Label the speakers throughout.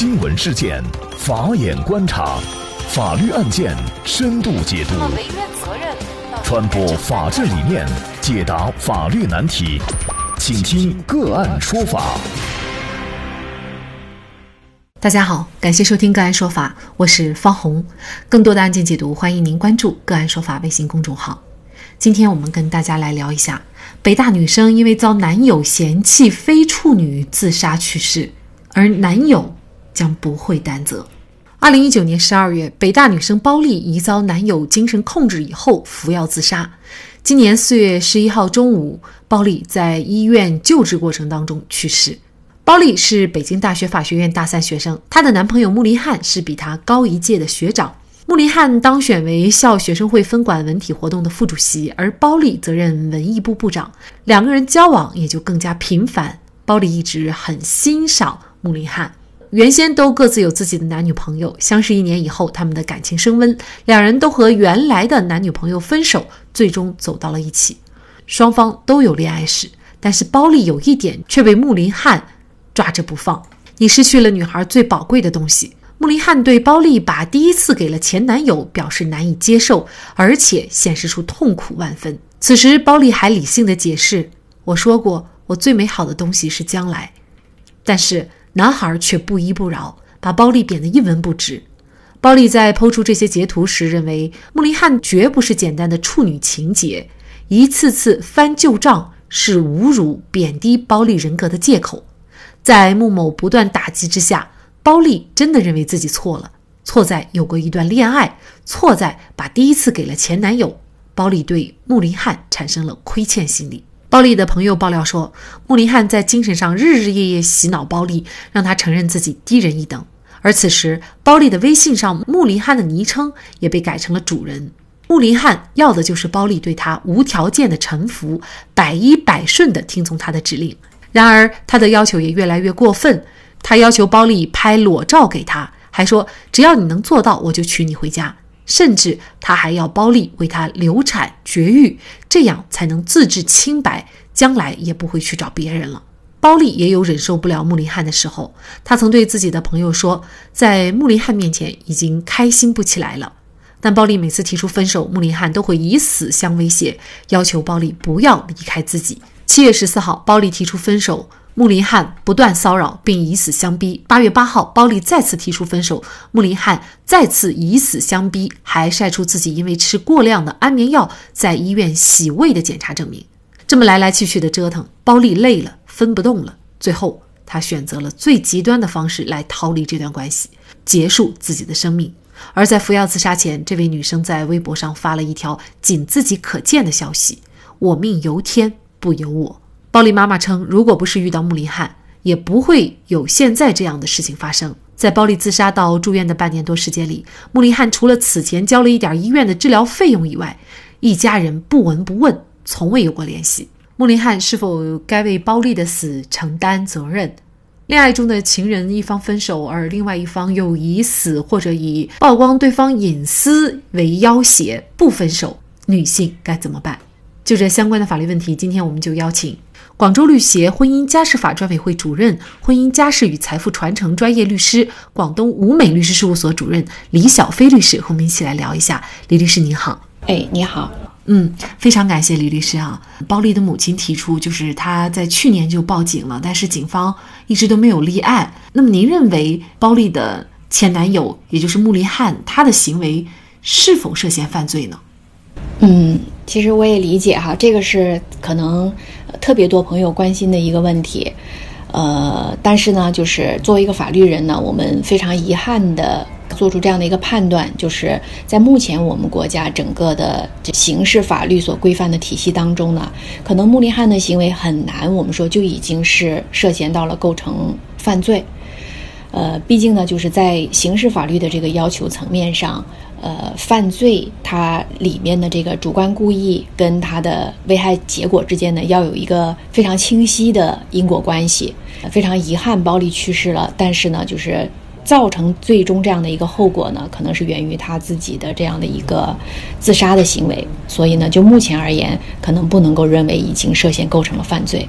Speaker 1: 新闻事件，法眼观察，法律案件深度解读，传播法治理念，解答法律难题，请听个案说法。
Speaker 2: 大家好，感谢收听个案说法，我是方红。更多的案件解读，欢迎您关注个案说法微信公众号。今天我们跟大家来聊一下，北大女生因为遭男友嫌弃非处女自杀去世，而男友将不会担责。二零一九年十二月，北大女生包丽疑遭男友精神控制以后服药自杀。今年四月十一号中午，包丽在医院救治过程当中去世。包丽是北京大学法学院大三学生，她的男朋友穆林汉是比她高一届的学长。穆林汉当选为校学生会分管文体活动的副主席，而包丽则任文艺部部长，两个人交往也就更加频繁。包丽一直很欣赏穆林汉，原先都各自有自己的男女朋友，相识一年以后，他们的感情升温，两人都和原来的男女朋友分手，最终走到了一起。双方都有恋爱史，但是包丽有一点却被穆林汉抓着不放：你失去了女孩最宝贵的东西。穆林汉对包丽把第一次给了前男友表示难以接受，而且显示出痛苦万分。此时，包丽还理性的解释：“我说过，我最美好的东西是将来。”但是男孩却不依不饶，把包丽贬得一文不值。包丽在抛出这些截图时，认为穆林汉绝不是简单的处女情节，一次次翻旧账是侮辱、贬低包丽人格的借口。在穆某不断打击之下。包丽真的认为自己错了，错在有过一段恋爱，错在把第一次给了前男友。包丽对穆林汉产生了亏欠心理。包丽的朋友爆料说，穆林汉在精神上日日夜夜洗脑包丽，让她承认自己低人一等。而此时，包丽的微信上穆林汉的昵称也被改成了主人。穆林汉要的就是包丽对他无条件的臣服，百依百顺的听从他的指令。然而，他的要求也越来越过分。他要求包丽拍裸照给他，还说只要你能做到，我就娶你回家。甚至他还要包丽为他流产绝育，这样才能自制清白，将来也不会去找别人了。包丽也有忍受不了穆林汉的时候，他曾对自己的朋友说，在穆林汉面前已经开心不起来了。但包丽每次提出分手，穆林汉都会以死相威胁，要求包丽不要离开自己。七月十四号，包丽提出分手。穆林汉不断骚扰并以死相逼。八月八号，包丽再次提出分手，穆林汉再次以死相逼，还晒出自己因为吃过量的安眠药在医院洗胃的检查证明。这么来来去去的折腾，包丽累了，分不动了。最后，她选择了最极端的方式来逃离这段关系，结束自己的生命。而在服药自杀前，这位女生在微博上发了一条仅自己可见的消息：“我命由天，不由我。”包丽妈妈称，如果不是遇到穆林汉，也不会有现在这样的事情发生。在包丽自杀到住院的半年多时间里，穆林汉除了此前交了一点医院的治疗费用以外，一家人不闻不问，从未有过联系。穆林汉是否该为包丽的死承担责任？恋爱中的情人一方分手，而另外一方又以死或者以曝光对方隐私为要挟不分手，女性该怎么办？就这相关的法律问题，今天我们就邀请。广州律协婚姻家事法专委会主任、婚姻家事与财富传承专业律师、广东吴美律师事务所主任李小飞律师和我们一起来聊一下。李律师您好，
Speaker 3: 哎，你好，
Speaker 2: 嗯，非常感谢李律师啊。包丽的母亲提出，就是她在去年就报警了，但是警方一直都没有立案。那么您认为包丽的前男友，也就是穆林汉，他的行为是否涉嫌犯罪呢？
Speaker 3: 嗯，其实我也理解哈，这个是可能特别多朋友关心的一个问题，呃，但是呢，就是作为一个法律人呢，我们非常遗憾的做出这样的一个判断，就是在目前我们国家整个的刑事法律所规范的体系当中呢，可能穆林汉的行为很难，我们说就已经是涉嫌到了构成犯罪，呃，毕竟呢，就是在刑事法律的这个要求层面上。呃，犯罪它里面的这个主观故意跟它的危害结果之间呢，要有一个非常清晰的因果关系。非常遗憾，包丽去世了，但是呢，就是造成最终这样的一个后果呢，可能是源于他自己的这样的一个自杀的行为。所以呢，就目前而言，可能不能够认为已经涉嫌构成了犯罪。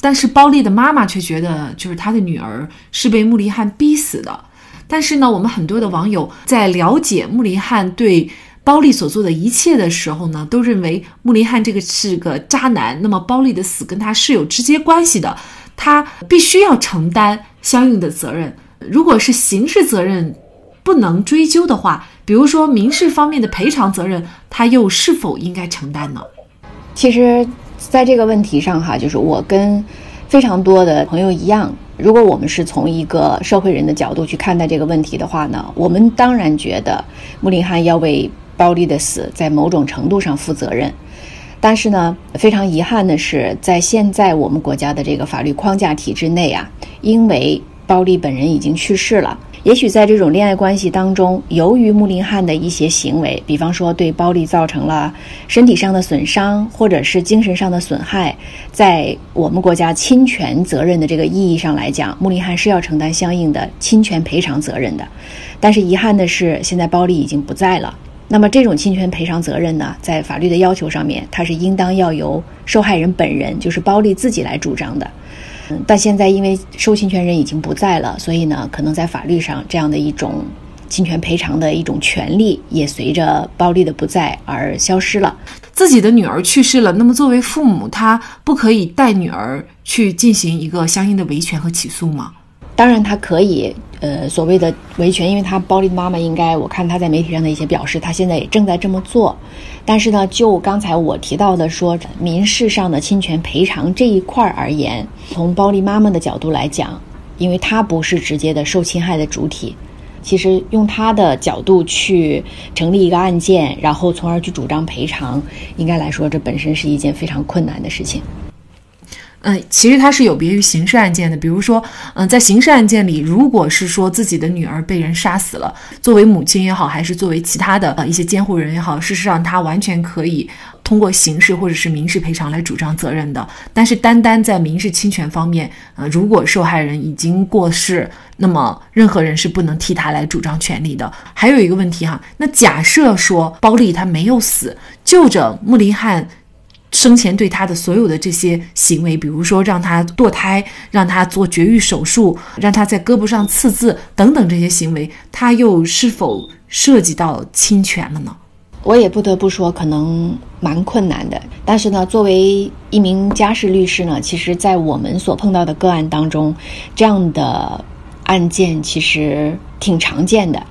Speaker 2: 但是包丽的妈妈却觉得，就是她的女儿是被穆里汉逼死的。但是呢，我们很多的网友在了解穆里汉对包丽所做的一切的时候呢，都认为穆里汉这个是个渣男。那么包丽的死跟他是有直接关系的，他必须要承担相应的责任。如果是刑事责任不能追究的话，比如说民事方面的赔偿责任，他又是否应该承担呢？
Speaker 3: 其实。在这个问题上，哈，就是我跟非常多的朋友一样，如果我们是从一个社会人的角度去看待这个问题的话呢，我们当然觉得穆林汉要为包丽的死在某种程度上负责任。但是呢，非常遗憾的是，在现在我们国家的这个法律框架体制内啊，因为包丽本人已经去世了。也许在这种恋爱关系当中，由于穆林汉的一些行为，比方说对包丽造成了身体上的损伤，或者是精神上的损害，在我们国家侵权责任的这个意义上来讲，穆林汉是要承担相应的侵权赔偿责任的。但是遗憾的是，现在包丽已经不在了。那么这种侵权赔偿责任呢，在法律的要求上面，它是应当要由受害人本人，就是包丽自己来主张的。但现在因为受侵权人已经不在了，所以呢，可能在法律上这样的一种侵权赔偿的一种权利，也随着暴力的不在而消失了。
Speaker 2: 自己的女儿去世了，那么作为父母，他不可以带女儿去进行一个相应的维权和起诉吗？
Speaker 3: 当然，他可以。呃，所谓的维权，因为他包丽的妈妈应该，我看他在媒体上的一些表示，他现在也正在这么做。但是呢，就刚才我提到的说民事上的侵权赔偿这一块而言，从包丽妈妈的角度来讲，因为她不是直接的受侵害的主体，其实用她的角度去成立一个案件，然后从而去主张赔偿，应该来说，这本身是一件非常困难的事情。
Speaker 2: 嗯，其实它是有别于刑事案件的。比如说，嗯，在刑事案件里，如果是说自己的女儿被人杀死了，作为母亲也好，还是作为其他的呃一些监护人也好，事实上他完全可以通过刑事或者是民事赔偿来主张责任的。但是，单单在民事侵权方面，呃，如果受害人已经过世，那么任何人是不能替他来主张权利的。还有一个问题哈，那假设说包丽她没有死，就着穆林汉。生前对他的所有的这些行为，比如说让他堕胎、让他做绝育手术、让他在胳膊上刺字等等这些行为，他又是否涉及到侵权了呢？
Speaker 3: 我也不得不说，可能蛮困难的。但是呢，作为一名家事律师呢，其实，在我们所碰到的个案当中，这样的案件其实挺常见的。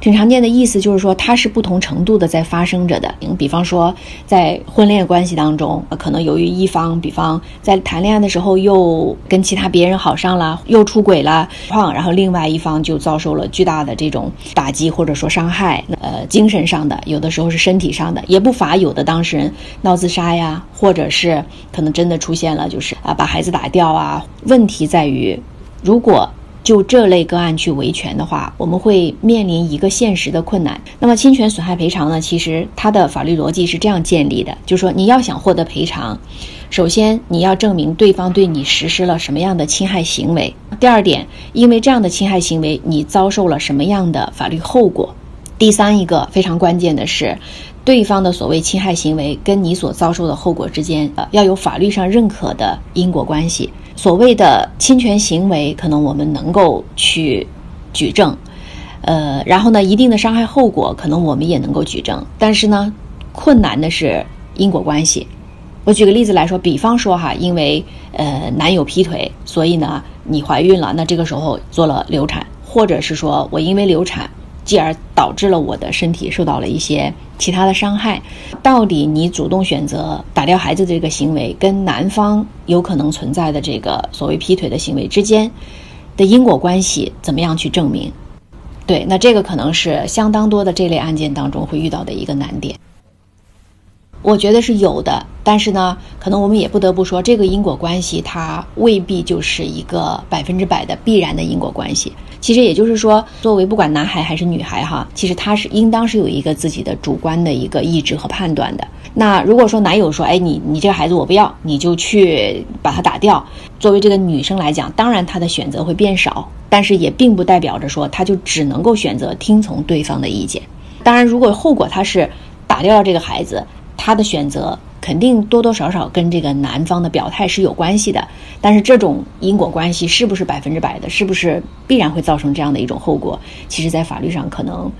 Speaker 3: 挺常见的意思就是说，它是不同程度的在发生着的。比方说，在婚恋关系当中，可能由于一方，比方在谈恋爱的时候又跟其他别人好上了，又出轨了，然后另外一方就遭受了巨大的这种打击或者说伤害，呃，精神上的，有的时候是身体上的，也不乏有的当事人闹自杀呀，或者是可能真的出现了就是啊把孩子打掉啊。问题在于，如果。就这类个案去维权的话，我们会面临一个现实的困难。那么侵权损害赔偿呢？其实它的法律逻辑是这样建立的：，就是说你要想获得赔偿，首先你要证明对方对你实施了什么样的侵害行为；，第二点，因为这样的侵害行为你遭受了什么样的法律后果；，第三一个非常关键的是，对方的所谓侵害行为跟你所遭受的后果之间，呃，要有法律上认可的因果关系。所谓的侵权行为，可能我们能够去举证，呃，然后呢，一定的伤害后果，可能我们也能够举证。但是呢，困难的是因果关系。我举个例子来说，比方说哈，因为呃男友劈腿，所以呢你怀孕了，那这个时候做了流产，或者是说我因为流产。继而导致了我的身体受到了一些其他的伤害。到底你主动选择打掉孩子这个行为，跟男方有可能存在的这个所谓劈腿的行为之间的因果关系，怎么样去证明？对，那这个可能是相当多的这类案件当中会遇到的一个难点。我觉得是有的，但是呢，可能我们也不得不说，这个因果关系它未必就是一个百分之百的必然的因果关系。其实也就是说，作为不管男孩还是女孩哈，其实他是应当是有一个自己的主观的一个意志和判断的。那如果说男友说，哎，你你这个孩子我不要，你就去把他打掉。作为这个女生来讲，当然她的选择会变少，但是也并不代表着说她就只能够选择听从对方的意见。当然，如果后果她是打掉了这个孩子，他的选择肯定多多少少跟这个男方的表态是有关系的。但是这种因果关系是不是百分之百的？是不是必然会造成这样的一种后果？其实，在法律上可能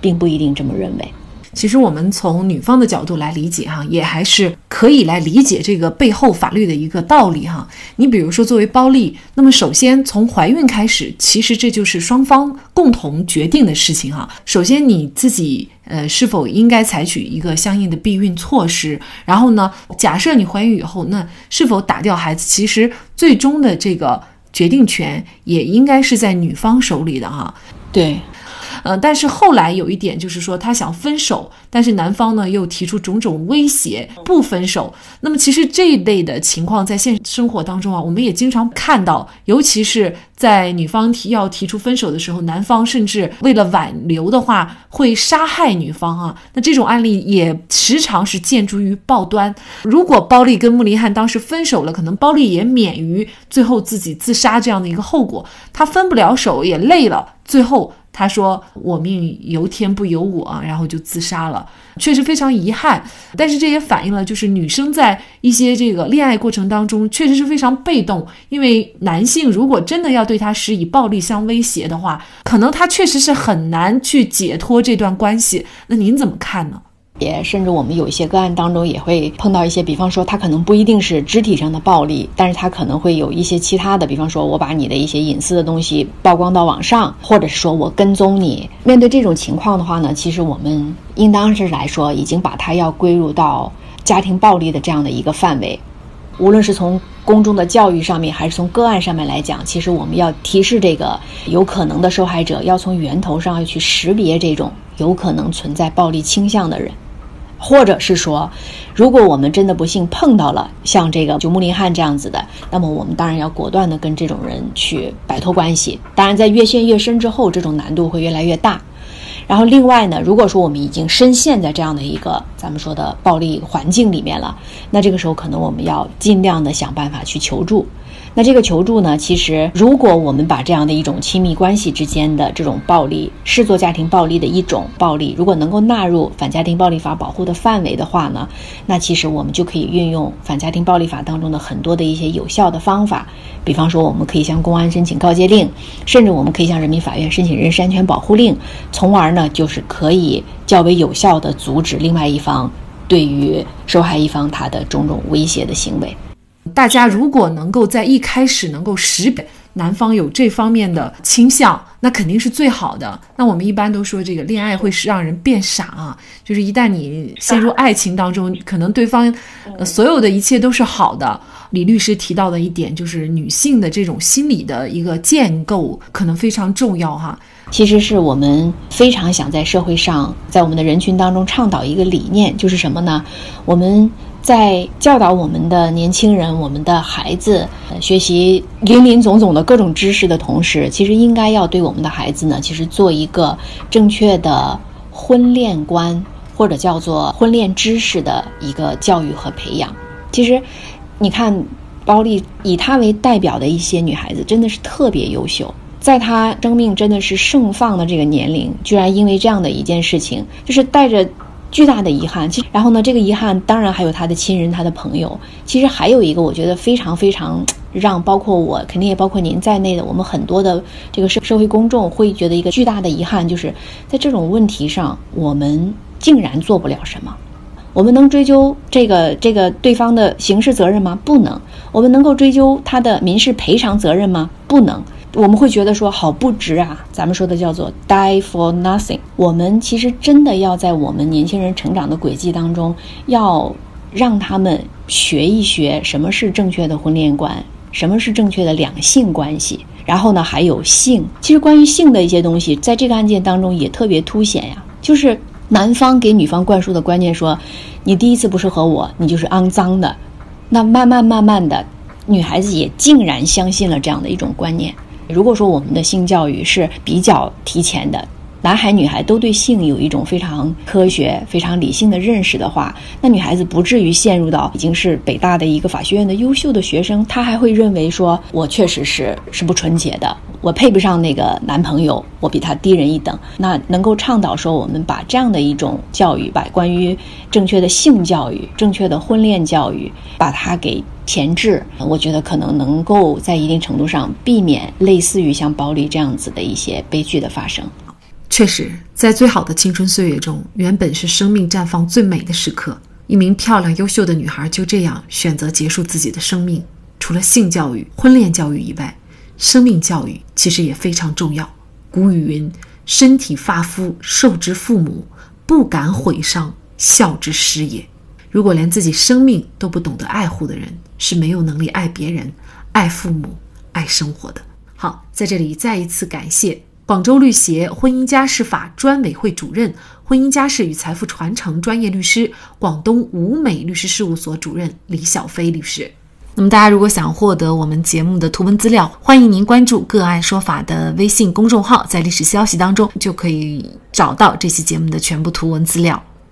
Speaker 3: 并不一定这么认为。
Speaker 2: 其实我们从女方的角度来理解哈，也还是可以来理解这个背后法律的一个道理哈。你比如说，作为包利，那么首先从怀孕开始，其实这就是双方共同决定的事情哈。首先你自己呃是否应该采取一个相应的避孕措施，然后呢，假设你怀孕以后，那是否打掉孩子，其实最终的这个决定权也应该是在女方手里的哈。
Speaker 3: 对。
Speaker 2: 呃，但是后来有一点就是说，他想分手，但是男方呢又提出种种威胁，不分手。那么其实这一类的情况在现实生活当中啊，我们也经常看到，尤其是在女方提要提出分手的时候，男方甚至为了挽留的话会杀害女方啊。那这种案例也时常是见诸于报端。如果包丽跟穆林汉当时分手了，可能包丽也免于最后自己自杀这样的一个后果。他分不了手也累了，最后。他说：“我命由天不由我，然后就自杀了，确实非常遗憾。但是这也反映了，就是女生在一些这个恋爱过程当中，确实是非常被动。因为男性如果真的要对她施以暴力相威胁的话，可能他确实是很难去解脱这段关系。那您怎么看呢？”
Speaker 3: 也甚至我们有一些个案当中也会碰到一些，比方说他可能不一定是肢体上的暴力，但是他可能会有一些其他的，比方说我把你的一些隐私的东西曝光到网上，或者是说我跟踪你。面对这种情况的话呢，其实我们应当是来说已经把它要归入到家庭暴力的这样的一个范围。无论是从公众的教育上面，还是从个案上面来讲，其实我们要提示这个有可能的受害者，要从源头上去识别这种有可能存在暴力倾向的人。或者是说，如果我们真的不幸碰到了像这个就穆林汉这样子的，那么我们当然要果断的跟这种人去摆脱关系。当然，在越陷越深之后，这种难度会越来越大。然后，另外呢，如果说我们已经深陷在这样的一个咱们说的暴力环境里面了，那这个时候可能我们要尽量的想办法去求助。那这个求助呢？其实，如果我们把这样的一种亲密关系之间的这种暴力视作家庭暴力的一种暴力，如果能够纳入反家庭暴力法保护的范围的话呢，那其实我们就可以运用反家庭暴力法当中的很多的一些有效的方法，比方说，我们可以向公安申请告诫令，甚至我们可以向人民法院申请人身安全保护令，从而呢，就是可以较为有效的阻止另外一方对于受害一方他的种种威胁的行为。
Speaker 2: 大家如果能够在一开始能够识别男方有这方面的倾向，那肯定是最好的。那我们一般都说，这个恋爱会是让人变傻啊，就是一旦你陷入爱情当中，可能对方所有的一切都是好的。李律师提到的一点，就是女性的这种心理的一个建构可能非常重要哈。
Speaker 3: 其实是我们非常想在社会上，在我们的人群当中倡导一个理念，就是什么呢？我们。在教导我们的年轻人、我们的孩子学习林林总总的各种知识的同时，其实应该要对我们的孩子呢，其实做一个正确的婚恋观，或者叫做婚恋知识的一个教育和培养。其实，你看，包丽以她为代表的一些女孩子，真的是特别优秀，在她生命真的是盛放的这个年龄，居然因为这样的一件事情，就是带着。巨大的遗憾，其然后呢，这个遗憾当然还有他的亲人、他的朋友。其实还有一个，我觉得非常非常让包括我，肯定也包括您在内的我们很多的这个社社会公众会觉得一个巨大的遗憾，就是在这种问题上，我们竟然做不了什么。我们能追究这个这个对方的刑事责任吗？不能。我们能够追究他的民事赔偿责任吗？不能。我们会觉得说好不值啊，咱们说的叫做 die for nothing。我们其实真的要在我们年轻人成长的轨迹当中，要让他们学一学什么是正确的婚恋观，什么是正确的两性关系。然后呢，还有性。其实关于性的一些东西，在这个案件当中也特别凸显呀。就是男方给女方灌输的观念说，你第一次不是和我，你就是肮脏的。那慢慢慢慢的，女孩子也竟然相信了这样的一种观念。如果说我们的性教育是比较提前的，男孩女孩都对性有一种非常科学、非常理性的认识的话，那女孩子不至于陷入到已经是北大的一个法学院的优秀的学生，她还会认为说，我确实是是不纯洁的，我配不上那个男朋友，我比他低人一等。那能够倡导说，我们把这样的一种教育，把关于正确的性教育、正确的婚恋教育，把它给前置，我觉得可能能够在一定程度上避免类似于像暴力这样子的一些悲剧的发生。
Speaker 2: 确实，在最好的青春岁月中，原本是生命绽放最美的时刻。一名漂亮优秀的女孩就这样选择结束自己的生命。除了性教育、婚恋教育以外，生命教育其实也非常重要。古语云：“身体发肤受之父母，不敢毁伤，孝之师也。”如果连自己生命都不懂得爱护的人，是没有能力爱别人、爱父母、爱生活的。好，在这里再一次感谢。广州律协婚姻家事法专委会主任、婚姻家事与财富传承专业律师、广东吴美律师事务所主任李小飞律师。那么，大家如果想获得我们节目的图文资料，欢迎您关注“个案说法”的微信公众号，在历史消息当中就可以找到这期节目的全部图文资料。